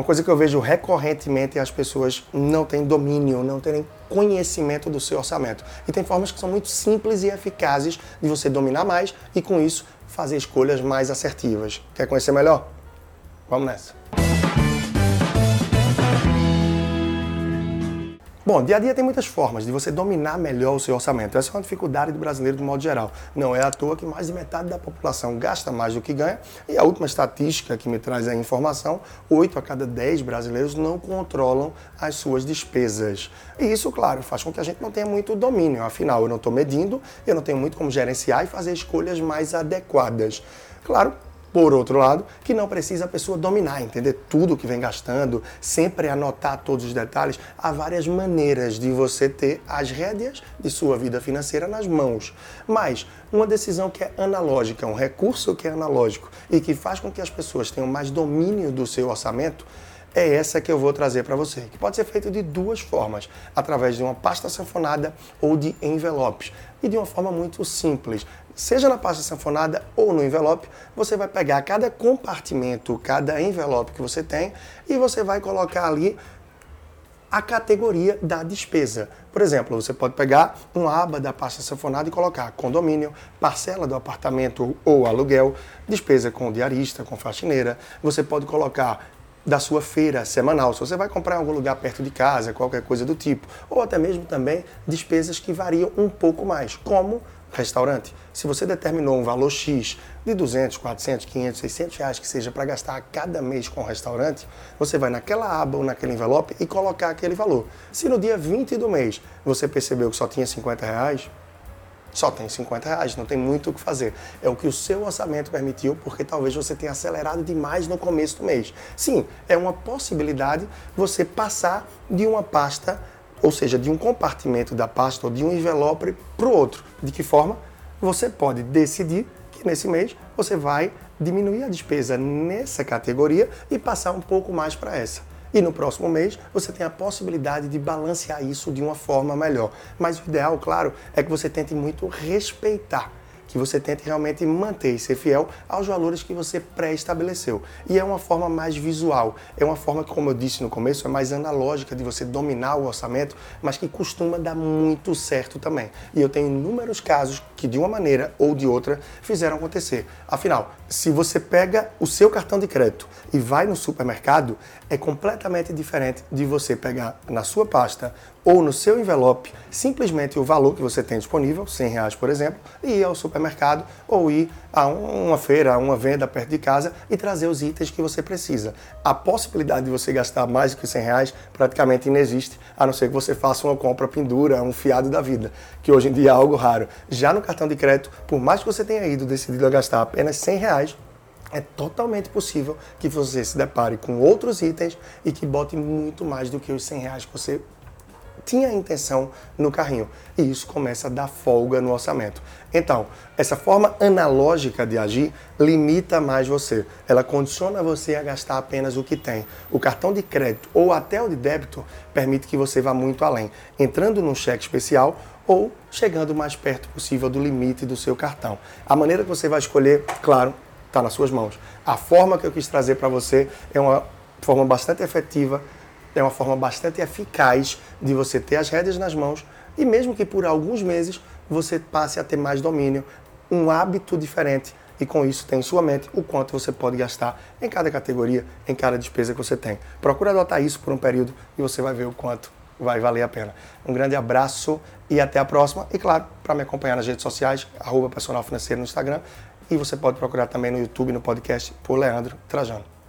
Uma coisa que eu vejo recorrentemente é as pessoas não têm domínio, não terem conhecimento do seu orçamento. E tem formas que são muito simples e eficazes de você dominar mais e, com isso, fazer escolhas mais assertivas. Quer conhecer melhor? Vamos nessa! Bom, dia a dia tem muitas formas de você dominar melhor o seu orçamento. Essa é uma dificuldade do brasileiro de modo geral. Não é à toa que mais de metade da população gasta mais do que ganha. E a última estatística que me traz a informação, 8 a cada 10 brasileiros não controlam as suas despesas. E isso, claro, faz com que a gente não tenha muito domínio. Afinal, eu não estou medindo, eu não tenho muito como gerenciar e fazer escolhas mais adequadas. Claro, por outro lado, que não precisa a pessoa dominar, entender tudo que vem gastando, sempre anotar todos os detalhes. Há várias maneiras de você ter as rédeas de sua vida financeira nas mãos. Mas uma decisão que é analógica, um recurso que é analógico e que faz com que as pessoas tenham mais domínio do seu orçamento, é essa que eu vou trazer para você, que pode ser feito de duas formas, através de uma pasta sanfonada ou de envelopes, e de uma forma muito simples. Seja na pasta sanfonada ou no envelope, você vai pegar cada compartimento, cada envelope que você tem e você vai colocar ali a categoria da despesa. Por exemplo, você pode pegar uma aba da pasta sanfonada e colocar condomínio, parcela do apartamento ou aluguel, despesa com diarista, com faxineira. Você pode colocar da sua feira semanal, se você vai comprar em algum lugar perto de casa, qualquer coisa do tipo, ou até mesmo também despesas que variam um pouco mais, como restaurante. Se você determinou um valor X de 200, 400, 500, 600 reais que seja para gastar a cada mês com o restaurante, você vai naquela aba ou naquele envelope e colocar aquele valor. Se no dia 20 do mês você percebeu que só tinha 50 reais, só tem 50 reais, não tem muito o que fazer. É o que o seu orçamento permitiu, porque talvez você tenha acelerado demais no começo do mês. Sim, é uma possibilidade você passar de uma pasta, ou seja, de um compartimento da pasta ou de um envelope para o outro. De que forma? Você pode decidir que nesse mês você vai diminuir a despesa nessa categoria e passar um pouco mais para essa. E no próximo mês você tem a possibilidade de balancear isso de uma forma melhor. Mas o ideal, claro, é que você tente muito respeitar que você tente realmente manter e ser fiel aos valores que você pré-estabeleceu. E é uma forma mais visual, é uma forma que, como eu disse no começo, é mais analógica de você dominar o orçamento, mas que costuma dar muito certo também. E eu tenho inúmeros casos que, de uma maneira ou de outra, fizeram acontecer. Afinal, se você pega o seu cartão de crédito e vai no supermercado, é completamente diferente de você pegar na sua pasta ou no seu envelope simplesmente o valor que você tem disponível, 100 reais por exemplo, e ir ao supermercado ou ir a uma feira, a uma venda perto de casa e trazer os itens que você precisa. A possibilidade de você gastar mais do que 100 reais praticamente inexiste, a não ser que você faça uma compra pendura, um fiado da vida, que hoje em dia é algo raro. Já no cartão de crédito, por mais que você tenha ido decidido a gastar apenas 100 reais, é totalmente possível que você se depare com outros itens e que bote muito mais do que os 100 reais que você tinha a intenção no carrinho. E isso começa a dar folga no orçamento. Então, essa forma analógica de agir limita mais você. Ela condiciona você a gastar apenas o que tem. O cartão de crédito ou até o de débito permite que você vá muito além, entrando num cheque especial ou chegando o mais perto possível do limite do seu cartão. A maneira que você vai escolher, claro, está nas suas mãos. A forma que eu quis trazer para você é uma forma bastante efetiva é uma forma bastante eficaz de você ter as rédeas nas mãos e mesmo que por alguns meses você passe a ter mais domínio, um hábito diferente e com isso tem em sua mente o quanto você pode gastar em cada categoria, em cada despesa que você tem. Procura adotar isso por um período e você vai ver o quanto vai valer a pena. Um grande abraço e até a próxima. E claro, para me acompanhar nas redes sociais, arroba personal financeiro no Instagram. E você pode procurar também no YouTube, no podcast, por Leandro Trajano.